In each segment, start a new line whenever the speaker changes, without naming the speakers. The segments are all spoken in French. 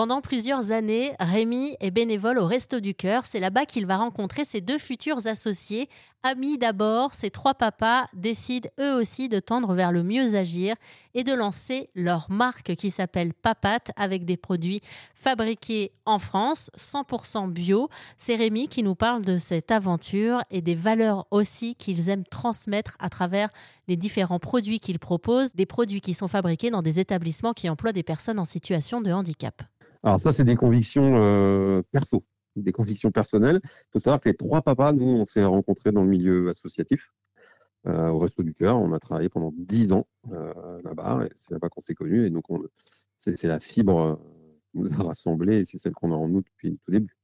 Pendant plusieurs années, Rémi est bénévole au Resto du Cœur. C'est là-bas qu'il va rencontrer ses deux futurs associés. Amis d'abord, ces trois papas décident eux aussi de tendre vers le mieux agir et de lancer leur marque qui s'appelle Papat avec des produits fabriqués en France, 100% bio. C'est Rémi qui nous parle de cette aventure et des valeurs aussi qu'ils aiment transmettre à travers les différents produits qu'ils proposent, des produits qui sont fabriqués dans des établissements qui emploient des personnes en situation de handicap.
Alors ça, c'est des convictions euh, perso des convictions personnelles. Il faut savoir que les trois papas, nous, on s'est rencontrés dans le milieu associatif, euh, au Resto du Cœur. On a travaillé pendant dix ans euh, là-bas, et c'est là-bas qu'on s'est connus. Et donc, c'est, la fibre qui nous a rassemblés, et c'est celle qu'on a en nous depuis le tout début.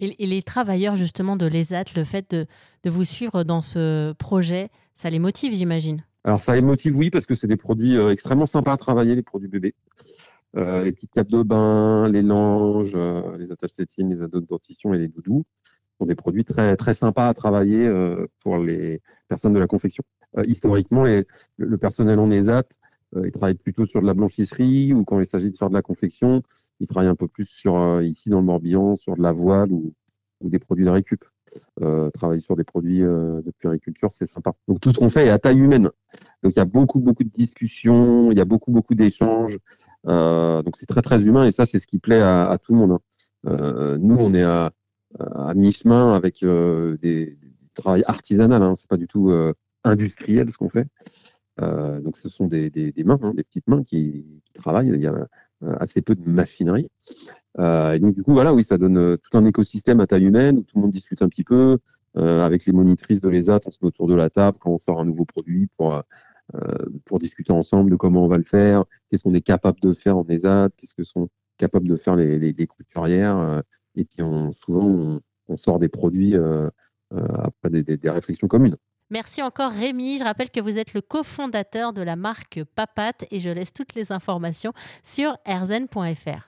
Et, les travailleurs, justement, de l'ESAT, le fait de, de vous suivre dans ce projet, ça les motive, j'imagine?
Alors ça les motive, oui, parce que c'est des produits extrêmement sympas à travailler, les produits bébés. Euh, les petites capes de bain, les langes, euh, les attaches tétines, les ados de dentition et les doudous sont des produits très très sympas à travailler euh, pour les personnes de la confection. historiquement, le, personnel en ESAT, il travaille plutôt sur de la blanchisserie ou quand il s'agit de faire de la confection, il travaille un peu plus sur ici dans le Morbihan sur de la voile ou, ou des produits de récup. Euh, travailler sur des produits de puriculture, c'est sympa. Donc tout ce qu'on fait est à taille humaine. Donc il y a beaucoup beaucoup de discussions, il y a beaucoup beaucoup d'échanges. Euh, donc c'est très très humain et ça c'est ce qui plaît à, tout le monde. Hein. Euh, nous on est à, mi-chemin avec euh, des, des travail artisanal, hein. c'est pas du tout industriel ce qu'on fait. Donc ce sont des, mains, hein, des petites mains qui, travaillent. Il y a assez peu de machinerie. et donc du coup voilà, oui, ça donne tout un écosystème à taille humaine où tout le monde discute un petit peu. avec les monitrices de l'ESAT, on se met autour de la table quand on sort un nouveau produit pour pour discuter ensemble de comment on va le faire, qu'est-ce qu'on est capable de faire en ESAT, qu'est-ce que sont capables de faire les, couturières. Euh, et puis souvent, on, sort des produits euh, après des, des réflexions communes.
Merci encore Rémi. Je rappelle que vous êtes le cofondateur de la marque Papat et je laisse toutes les informations sur erzen.fr.